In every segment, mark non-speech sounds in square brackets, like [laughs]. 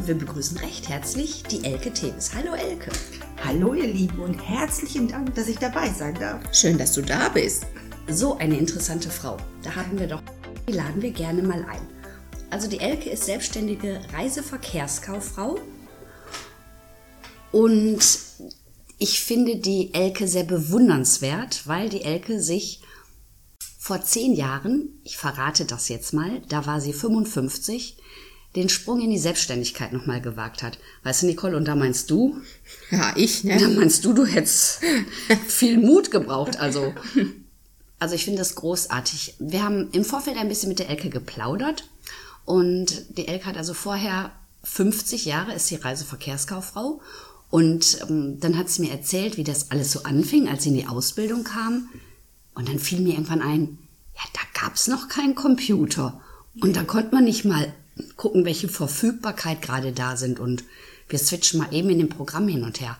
Und wir begrüßen recht herzlich die Elke Tevis. Hallo Elke. Hallo ihr Lieben und herzlichen Dank, dass ich dabei sein darf. Schön, dass du da bist. So eine interessante Frau. Da hatten wir doch, die laden wir gerne mal ein. Also die Elke ist selbstständige Reiseverkehrskauffrau und ich finde die Elke sehr bewundernswert, weil die Elke sich vor zehn Jahren, ich verrate das jetzt mal, da war sie 55, den Sprung in die Selbstständigkeit nochmal gewagt hat. Weißt du, Nicole, und da meinst du? Ja, ich, ne? Da meinst du, du hättest [laughs] viel Mut gebraucht. Also, also ich finde das großartig. Wir haben im Vorfeld ein bisschen mit der Elke geplaudert und die Elke hat also vorher 50 Jahre ist sie Reiseverkehrskauffrau und ähm, dann hat sie mir erzählt, wie das alles so anfing, als sie in die Ausbildung kam. Und dann fiel mir irgendwann ein, ja, da gab's noch keinen Computer. Und da konnte man nicht mal gucken, welche Verfügbarkeit gerade da sind und wir switchen mal eben in dem Programm hin und her.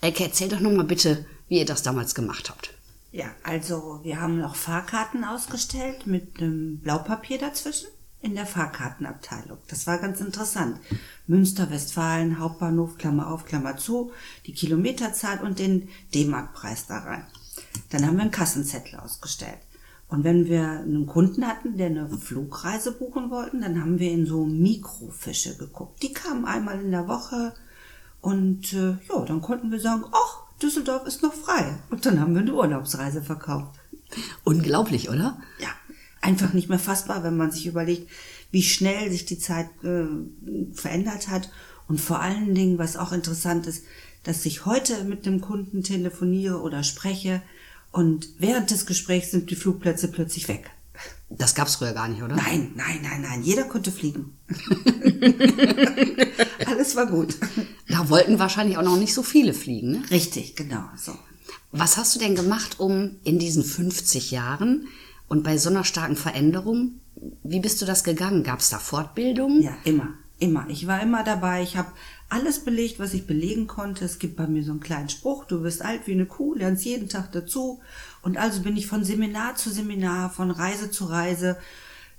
Elke, erzähl doch nochmal bitte, wie ihr das damals gemacht habt. Ja, also wir haben noch Fahrkarten ausgestellt mit einem Blaupapier dazwischen in der Fahrkartenabteilung. Das war ganz interessant. Münster, Westfalen, Hauptbahnhof, Klammer auf, Klammer zu, die Kilometerzahl und den D-Mark-Preis da rein. Dann haben wir einen Kassenzettel ausgestellt. Und wenn wir einen Kunden hatten, der eine Flugreise buchen wollten, dann haben wir in so Mikrofische geguckt. Die kamen einmal in der Woche und äh, ja, dann konnten wir sagen, ach, Düsseldorf ist noch frei. Und dann haben wir eine Urlaubsreise verkauft. Unglaublich, oder? Ja, einfach nicht mehr fassbar, wenn man sich überlegt, wie schnell sich die Zeit äh, verändert hat. Und vor allen Dingen, was auch interessant ist, dass ich heute mit dem Kunden telefoniere oder spreche, und während des Gesprächs sind die Flugplätze plötzlich weg. Das gab's früher gar nicht, oder? Nein, nein, nein, nein. Jeder konnte fliegen. [laughs] Alles war gut. Da wollten wahrscheinlich auch noch nicht so viele fliegen, ne? Richtig, genau. So. Was hast du denn gemacht, um in diesen 50 Jahren und bei so einer starken Veränderung, wie bist du das gegangen? Gab's da Fortbildung? Ja, immer, immer. Ich war immer dabei. Ich habe alles belegt, was ich belegen konnte. Es gibt bei mir so einen kleinen Spruch, du wirst alt wie eine Kuh, lernst jeden Tag dazu. Und also bin ich von Seminar zu Seminar, von Reise zu Reise,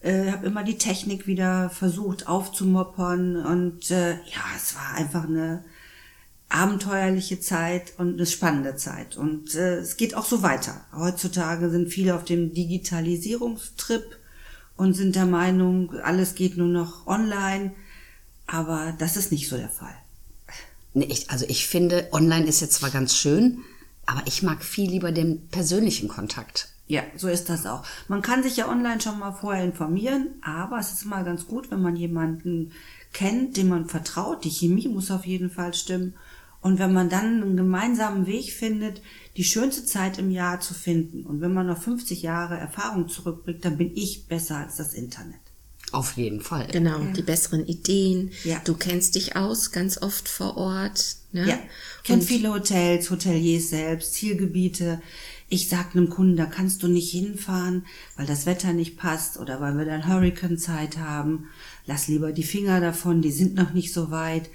äh, habe immer die Technik wieder versucht aufzumoppern. Und äh, ja, es war einfach eine abenteuerliche Zeit und eine spannende Zeit. Und äh, es geht auch so weiter. Heutzutage sind viele auf dem Digitalisierungstrip und sind der Meinung, alles geht nur noch online. Aber das ist nicht so der Fall. Nee, ich, also ich finde, online ist jetzt zwar ganz schön, aber ich mag viel lieber den persönlichen Kontakt. Ja, so ist das auch. Man kann sich ja online schon mal vorher informieren, aber es ist mal ganz gut, wenn man jemanden kennt, dem man vertraut. Die Chemie muss auf jeden Fall stimmen. Und wenn man dann einen gemeinsamen Weg findet, die schönste Zeit im Jahr zu finden. Und wenn man noch 50 Jahre Erfahrung zurückbringt, dann bin ich besser als das Internet. Auf jeden Fall. Genau, ja. die besseren Ideen. Ja. Du kennst dich aus ganz oft vor Ort. Ne? Ja, kennt viele Hotels, Hoteliers selbst, Zielgebiete. Ich sag einem Kunden, da kannst du nicht hinfahren, weil das Wetter nicht passt oder weil wir dann Hurricane-Zeit haben. Lass lieber die Finger davon, die sind noch nicht so weit.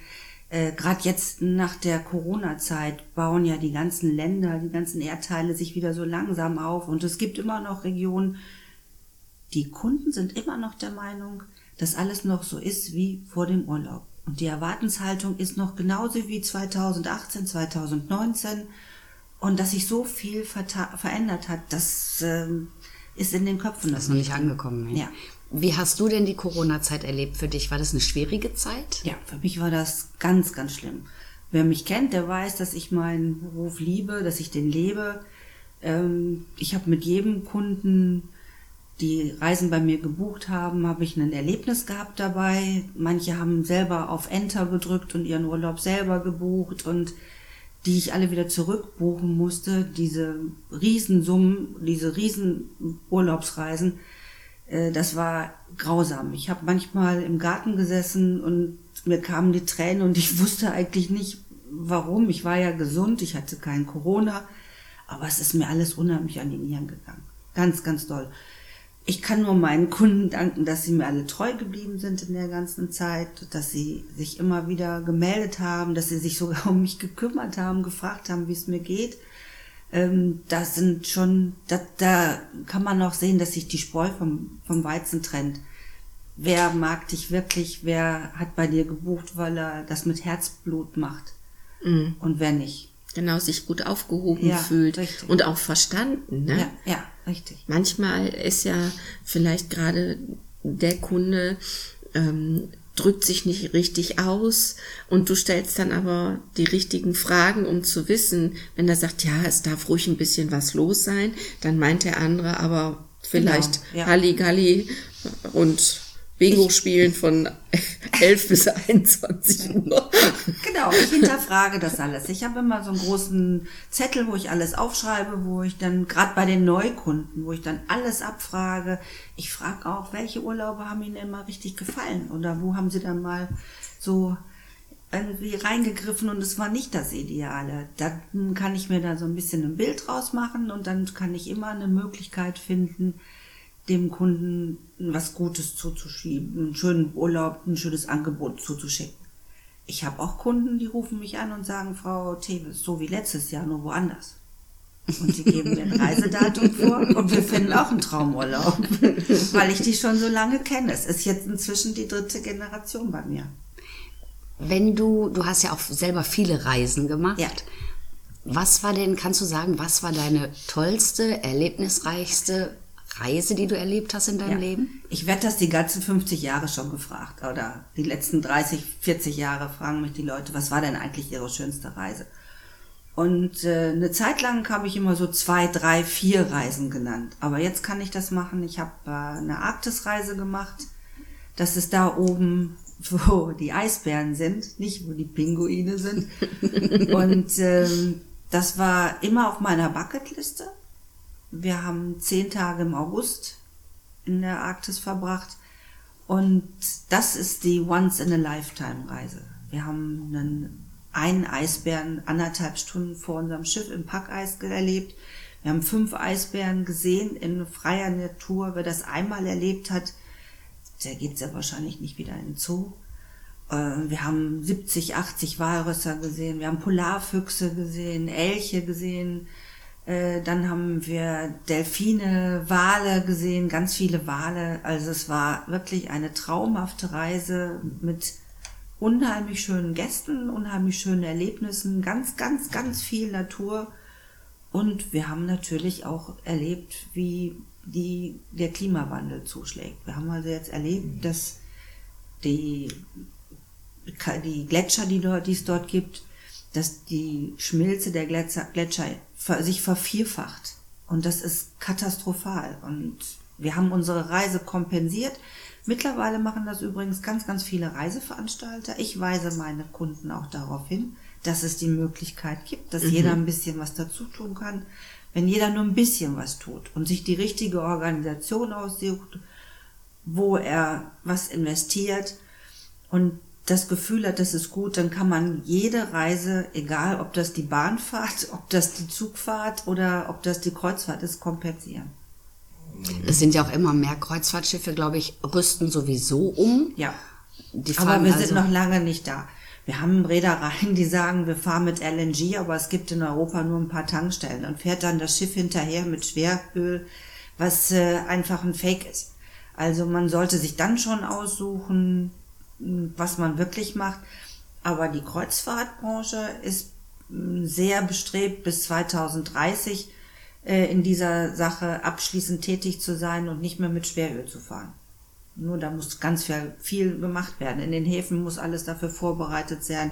Äh, Gerade jetzt nach der Corona-Zeit bauen ja die ganzen Länder, die ganzen Erdteile sich wieder so langsam auf und es gibt immer noch Regionen, die Kunden sind immer noch der Meinung, dass alles noch so ist wie vor dem Urlaub. Und die Erwartenshaltung ist noch genauso wie 2018, 2019. Und dass sich so viel verändert hat, das äh, ist in den Köpfen. Das ist noch nicht angekommen. Ja. Wie hast du denn die Corona-Zeit erlebt für dich? War das eine schwierige Zeit? Ja, für mich war das ganz, ganz schlimm. Wer mich kennt, der weiß, dass ich meinen Beruf liebe, dass ich den lebe. Ähm, ich habe mit jedem Kunden die Reisen bei mir gebucht haben, habe ich ein Erlebnis gehabt dabei. Manche haben selber auf Enter gedrückt und ihren Urlaub selber gebucht und die ich alle wieder zurückbuchen musste. Diese Riesensummen, diese Riesenurlaubsreisen, äh, das war grausam. Ich habe manchmal im Garten gesessen und mir kamen die Tränen und ich [laughs] wusste eigentlich nicht, warum. Ich war ja gesund, ich hatte kein Corona, aber es ist mir alles unheimlich an die Nieren gegangen. Ganz, ganz doll. Ich kann nur meinen Kunden danken, dass sie mir alle treu geblieben sind in der ganzen Zeit, dass sie sich immer wieder gemeldet haben, dass sie sich sogar [laughs] um mich gekümmert haben, gefragt haben, wie es mir geht. Ähm, das sind schon, da, da kann man auch sehen, dass sich die Spreu vom, vom Weizen trennt. Wer mag dich wirklich? Wer hat bei dir gebucht, weil er das mit Herzblut macht? Mhm. Und wer nicht? Genau, sich gut aufgehoben Ja, fühlt richtig. und auch verstanden. Ne? Ja, ja, richtig. Manchmal ist ja vielleicht gerade der Kunde ähm, drückt sich nicht richtig aus und du stellst dann aber die richtigen Fragen, um zu wissen, wenn er sagt, ja, es darf ruhig ein bisschen was los sein, dann meint der andere aber vielleicht Genau, ja. Halligalli und Bingo spielen von [laughs] 11 bis 21 Uhr. Genau, ich hinterfrage das alles. Ich habe immer so einen großen Zettel, wo ich alles aufschreibe, wo ich dann, gerade bei den Neukunden, wo ich dann alles abfrage. Ich frage auch, welche Urlaube haben Ihnen denn mal richtig gefallen? Oder wo haben Sie dann mal so irgendwie reingegriffen und es war nicht das Ideale. Dann kann ich mir da so ein bisschen ein Bild draus machen und dann kann ich immer eine Möglichkeit finden, dem Kunden was Gutes zuzuschieben, einen schönen Urlaub, ein schönes Angebot zuzuschicken. Ich habe auch Kunden, die rufen mich an und sagen, Frau Teves, so wie letztes Jahr, nur woanders. Und sie geben mir ein [laughs] Reisedatum vor und wir finden auch einen Traumurlaub, [laughs] weil ich die schon so lange kenne. Es ist jetzt inzwischen die dritte Generation bei mir. Wenn du, du hast ja auch selber viele Reisen gemacht. Ja. Was war denn, kannst du sagen, was war deine tollste, erlebnisreichste Reise, die du erlebt hast in deinem Ja. Leben? Ich werde das die ganzen 50 Jahre schon gefragt. Oder die letzten 30, 40 Jahre fragen mich die Leute, was war denn eigentlich ihre schönste Reise? Und äh, eine Zeit lang habe ich immer so zwei, drei, vier Reisen genannt. Aber jetzt kann ich das machen. Ich habe äh, eine Arktisreise gemacht. Das ist da oben, [laughs] wo die Eisbären sind, nicht wo die Pinguine sind. [laughs] Und ähm, das war immer auf meiner Bucketliste. Wir haben zehn Tage im August in der Arktis verbracht. Und das ist die Once-in-a-Lifetime-Reise. Wir haben einen, einen Eisbären anderthalb Stunden vor unserem Schiff im Packeis erlebt. Wir haben fünf Eisbären gesehen in freier Natur. Wer das einmal erlebt hat, der geht sehr wahrscheinlich nicht wieder in den Zoo. Äh, Wir haben 70, 80 Walrösser gesehen, wir haben Polarfüchse gesehen, Elche gesehen, äh, dann haben wir Delfine, Wale gesehen, ganz viele Wale. Also es war wirklich eine traumhafte Reise mit unheimlich schönen Gästen, unheimlich schönen Erlebnissen, ganz, ganz, ganz viel Natur. Und wir haben natürlich auch erlebt, wie die, der Klimawandel zuschlägt. Wir haben also jetzt erlebt, dass die, die Gletscher, die, dort, die es dort gibt, dass die Schmilze der Gletscher, Gletscher sich vervierfacht. Und das ist katastrophal. Und wir haben unsere Reise kompensiert. Mittlerweile machen das übrigens ganz, ganz viele Reiseveranstalter. Ich weise meine Kunden auch darauf hin, dass es die Möglichkeit gibt, dass jeder ein bisschen was dazu tun kann. Wenn jeder nur ein bisschen was tut und sich die richtige Organisation aussucht, wo er was investiert und das Gefühl hat, das ist gut, dann kann man jede Reise, egal ob das die Bahnfahrt, ob das die Zugfahrt oder ob das die Kreuzfahrt ist, kompensieren. Es sind ja auch immer mehr Kreuzfahrtschiffe, glaube ich, rüsten sowieso um. Ja. Die Aber wir also, sind noch lange nicht da. Wir haben Reedereien, die sagen, wir fahren mit LNG, aber es gibt in Europa nur ein paar Tankstellen. Dann fährt dann das Schiff hinterher mit Schweröl, was äh, einfach ein Fake ist. Also man sollte sich dann schon aussuchen, was man wirklich macht. Aber die Kreuzfahrtbranche ist sehr bestrebt, bis 2030 äh, in dieser Sache abschließend tätig zu sein und nicht mehr mit Schweröl zu fahren. Nur da muss ganz viel, viel gemacht werden. In den Häfen muss alles dafür vorbereitet sein.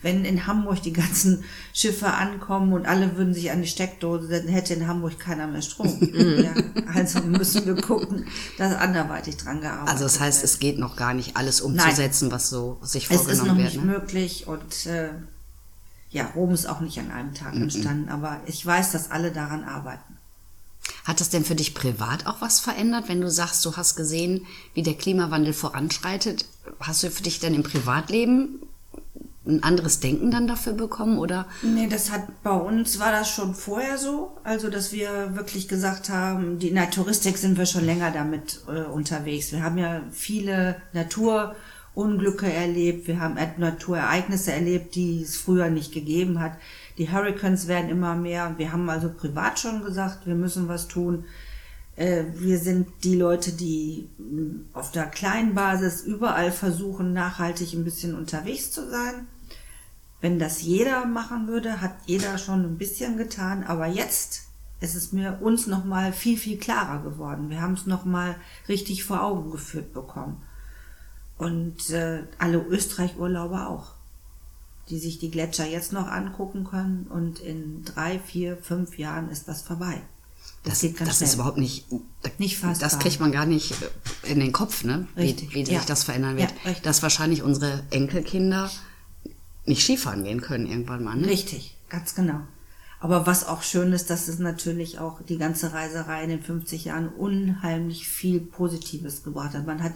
Wenn in Hamburg die ganzen Schiffe ankommen und alle würden sich an die Steckdose setzen, hätte in Hamburg keiner mehr Strom. [laughs] ja, also müssen wir gucken, dass anderweitig dran gearbeitet also das heißt, wird. es geht noch gar nicht alles umzusetzen, was so sich Es vorgenommen ist noch wird. nicht ne? möglich und äh, ja, Rom ist auch nicht an einem Tag entstanden, aber ich weiß, dass alle daran arbeiten. Hat das denn für dich privat auch was verändert, wenn du sagst, du hast gesehen, wie der Klimawandel voranschreitet? Hast du für dich denn im Privatleben ein anderes Denken dann dafür bekommen oder? Nee, das hat bei uns war das schon vorher so, also dass wir wirklich gesagt haben, die Touristik sind wir schon länger damit äh, unterwegs. Wir haben ja viele Naturunglücke erlebt, wir haben Naturereignisse erlebt, die es früher nicht gegeben hat. Die Hurricanes werden immer mehr. Wir haben also privat schon gesagt, wir müssen was tun. Äh, wir sind die Leute, die mm, auf der kleinen Basis überall versuchen, nachhaltig ein bisschen unterwegs zu sein. Wenn das jeder machen würde, hat jeder schon ein bisschen getan. Aber jetzt ist es mir uns noch mal viel viel klarer geworden. Wir haben es noch mal richtig vor Augen geführt bekommen. Und äh, alle Österreich-Urlauber auch die sich die Gletscher jetzt noch angucken können und in drei, vier, fünf Jahren ist das vorbei. Das, das geht ganz das schnell. ist überhaupt nicht, nicht fast das kriegt man gar nicht äh, in den Kopf, ne? Richtig. Wie, wie ja. sich das verändern wird. Ja, Dass wahrscheinlich unsere Enkelkinder nicht Skifahren gehen können irgendwann mal. Ne? Richtig, ganz genau. Aber was auch schön ist, dass es natürlich auch die ganze Reiserei in den 50 Jahren unheimlich viel Positives gebracht hat. Man hat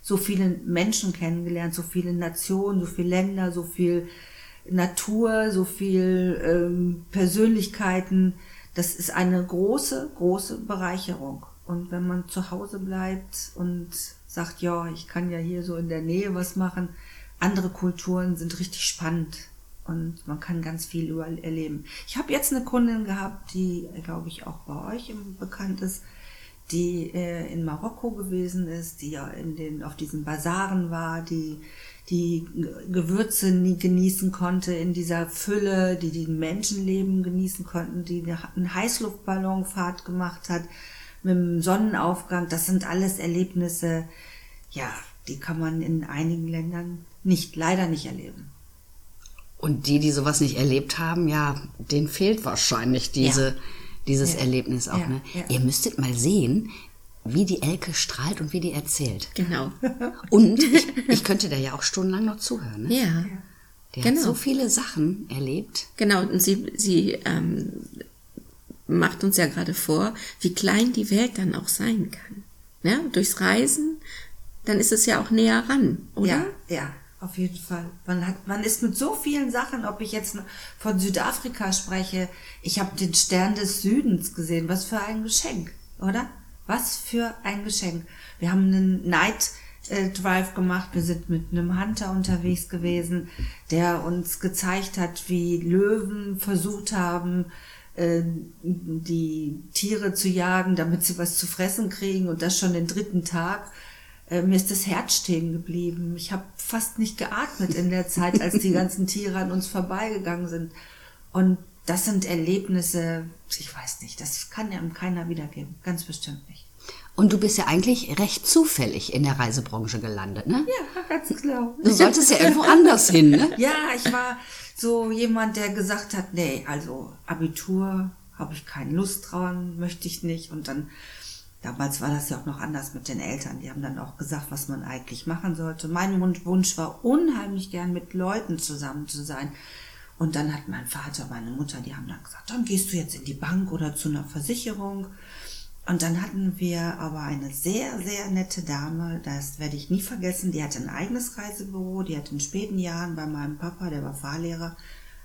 so viele Menschen kennengelernt, so viele Nationen, so viele Länder, so viel Natur, so viel ähm, Persönlichkeiten. Das ist eine große, große Bereicherung. Und wenn man zu Hause bleibt und sagt, ja, ich kann ja hier so in der Nähe was machen, andere Kulturen sind richtig spannend und man kann ganz viel überall erleben. Ich habe jetzt eine Kundin gehabt, die, glaube ich, auch bei euch bekannt ist, die äh, in Marokko gewesen ist, die ja in den, auf diesen Basaren war, die die Gewürze nie genießen konnte in dieser Fülle, die die Menschenleben genießen konnten, die eine Heißluftballonfahrt gemacht hat mit dem Sonnenaufgang. Das sind alles Erlebnisse, ja, die kann man in einigen Ländern nicht, leider nicht erleben. Und die, die sowas nicht erlebt haben, ja, denen fehlt wahrscheinlich diese, ja. dieses ja. Erlebnis auch. Ja. Ne? Ihr müsstet mal sehen, wie die Elke strahlt und wie die erzählt. Genau. [laughs] Und ich, ich könnte da ja auch stundenlang noch zuhören. Ne? Ja. Die genau. hat so viele Sachen erlebt. Genau, und sie, sie ähm, macht uns ja gerade vor, wie klein die Welt dann auch sein kann. Ja, durchs Reisen, dann ist es ja auch näher ran, oder? Ja, ja, auf jeden Fall. Man, hat, man ist mit so vielen Sachen, ob ich jetzt von Südafrika spreche, ich habe den Stern des Südens gesehen, was für ein Geschenk, oder? Was für ein Geschenk. Wir haben einen Night äh, Drive gemacht. Wir sind mit einem Hunter unterwegs gewesen, der uns gezeigt hat, wie Löwen versucht haben, äh, die Tiere zu jagen, damit sie was zu fressen kriegen und das schon den dritten Tag. Äh, mir ist das Herz stehen geblieben. Ich habe fast nicht geatmet in der Zeit, als die [laughs] ganzen Tiere an uns vorbeigegangen sind. Und das sind Erlebnisse, ich weiß nicht, das kann ja keiner wiedergeben, ganz bestimmt nicht. Und du bist ja eigentlich recht zufällig in der Reisebranche gelandet, ne? Ja, ganz genau. Du solltest ja irgendwo anders hin, ne? [laughs] Ja, ich war so jemand, der gesagt hat, nee, also Abitur habe ich keine Lust dran, möchte ich nicht. Und dann, damals war das ja auch noch anders mit den Eltern. Die haben dann auch gesagt, was man eigentlich machen sollte. Mein Wunsch war unheimlich gern mit Leuten zusammen zu sein. Und dann hat mein Vater, meine Mutter, die haben dann gesagt, dann gehst du jetzt in die Bank oder zu einer Versicherung. Und dann hatten wir aber eine sehr, sehr nette Dame, das werde ich nie vergessen, die hatte ein eigenes Reisebüro, die hat in späten Jahren bei meinem Papa, der war Fahrlehrer,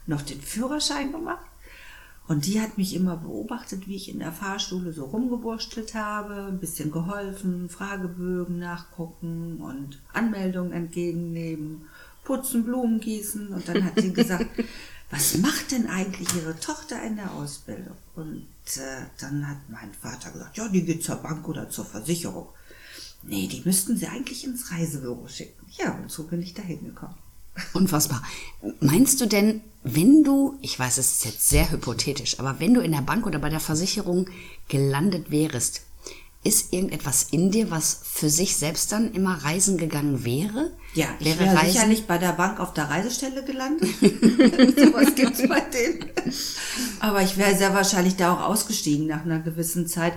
noch den Führerschein gemacht. Und die hat mich immer beobachtet, wie ich in der Fahrschule so rumgewurschtelt habe, ein bisschen geholfen, Fragebögen nachgucken und Anmeldungen entgegennehmen putzen, Blumen gießen. Und dann hat sie gesagt, [laughs] was macht denn eigentlich Ihre Tochter in der Ausbildung? Und äh, dann hat mein Vater gesagt, ja, die geht zur Bank oder zur Versicherung. Nee, die müssten Sie eigentlich ins Reisebüro schicken. Ja, und so bin ich da hingekommen. Unfassbar. Meinst du denn, wenn du, ich weiß, es ist jetzt sehr hypothetisch, aber wenn du in der Bank oder bei der Versicherung gelandet wärst, ist irgendetwas in dir, was für sich selbst dann immer reisen gegangen wäre? Ja, ich wäre wär reisen? sicherlich bei der Bank auf der Reisestelle gelandet. [laughs] [laughs] Sowas gibt's bei denen. Aber ich wäre sehr wahrscheinlich da auch ausgestiegen nach einer gewissen Zeit,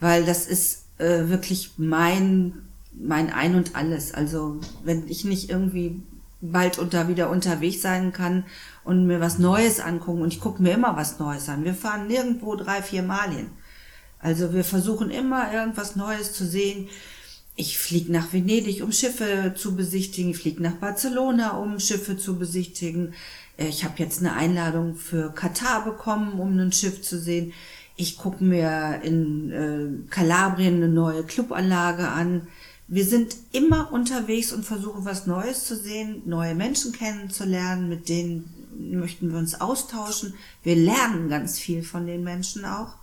weil das ist äh, wirklich mein mein Ein und Alles. Also wenn ich nicht irgendwie bald unter wieder unterwegs sein kann und mir was Neues angucken und ich gucke mir immer was Neues an. Wir fahren nirgendwo drei, vier Mal hin Also wir versuchen immer irgendwas Neues zu sehen. Ich fliege nach Venedig, um Schiffe zu besichtigen. Ich fliege nach Barcelona, um Schiffe zu besichtigen. Äh, Ich habe jetzt eine Einladung für Katar bekommen, um ein Schiff zu sehen. Ich gucke mir in äh, Kalabrien eine neue Clubanlage an. Wir sind immer unterwegs und versuchen was Neues zu sehen, neue Menschen kennenzulernen, mit denen möchten wir uns austauschen. Wir lernen ganz viel von den Menschen auch,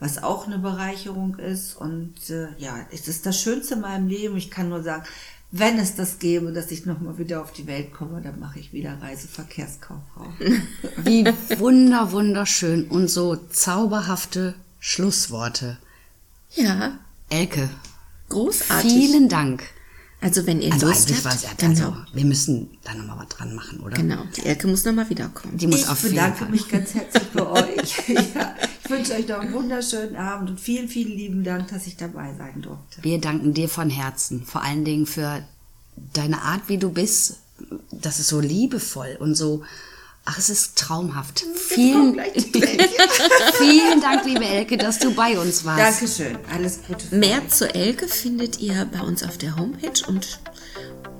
was auch eine Bereicherung ist. Und äh, ja, es ist das Schönste in meinem Leben. Ich kann nur sagen, wenn es das gäbe, dass ich nochmal wieder auf die Welt komme, dann mache ich wieder Reiseverkehrskauffrau. [laughs] Wie wunder, wunderschön und so zauberhafte Schlussworte. Ja, Elke, großartig. vielen Dank. Also wenn ihr Also Lust habt, ja, genau, also wir müssen da nochmal was dran machen, oder? genau. Die Elke muss nochmal wiederkommen. Die muss ich auf jeden bedanke Fall. mich ganz herzlich bei [laughs] euch. [laughs] ja, ich wünsche euch noch einen wunderschönen Abend und vielen, vielen lieben Dank, dass ich dabei sein durfte. Wir danken dir von Herzen, vor allen Dingen für deine Art, wie du bist. Das ist so liebevoll und so. Ach, es ist traumhaft. Vielen, gleich die Tränen. [laughs] vielen Dank, liebe Elke, dass du bei uns warst. Dankeschön. Alles Gute. Mehr zu Elke findet ihr bei uns auf der Homepage und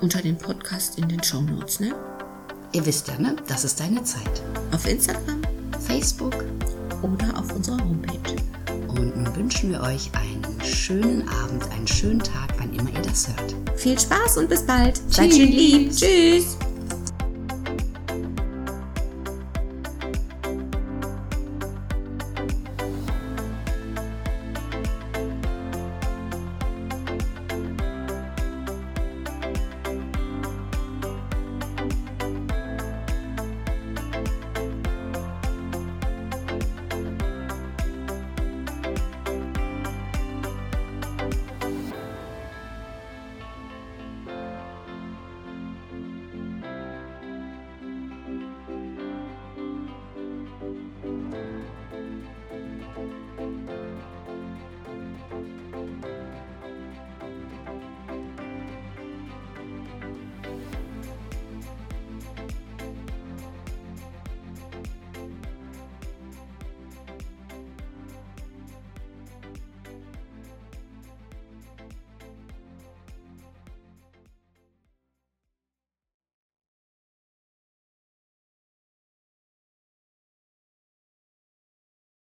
unter dem Podcast in den Show Notes, ne? Ihr wisst ja, ne? Das ist deine Zeit. Auf Instagram Facebook. Oder auf unserer Homepage. Und nun wünschen wir euch einen schönen Abend, einen schönen Tag, wann immer ihr das hört. Viel Spaß und bis bald. Seid schön lieb. Tschüss.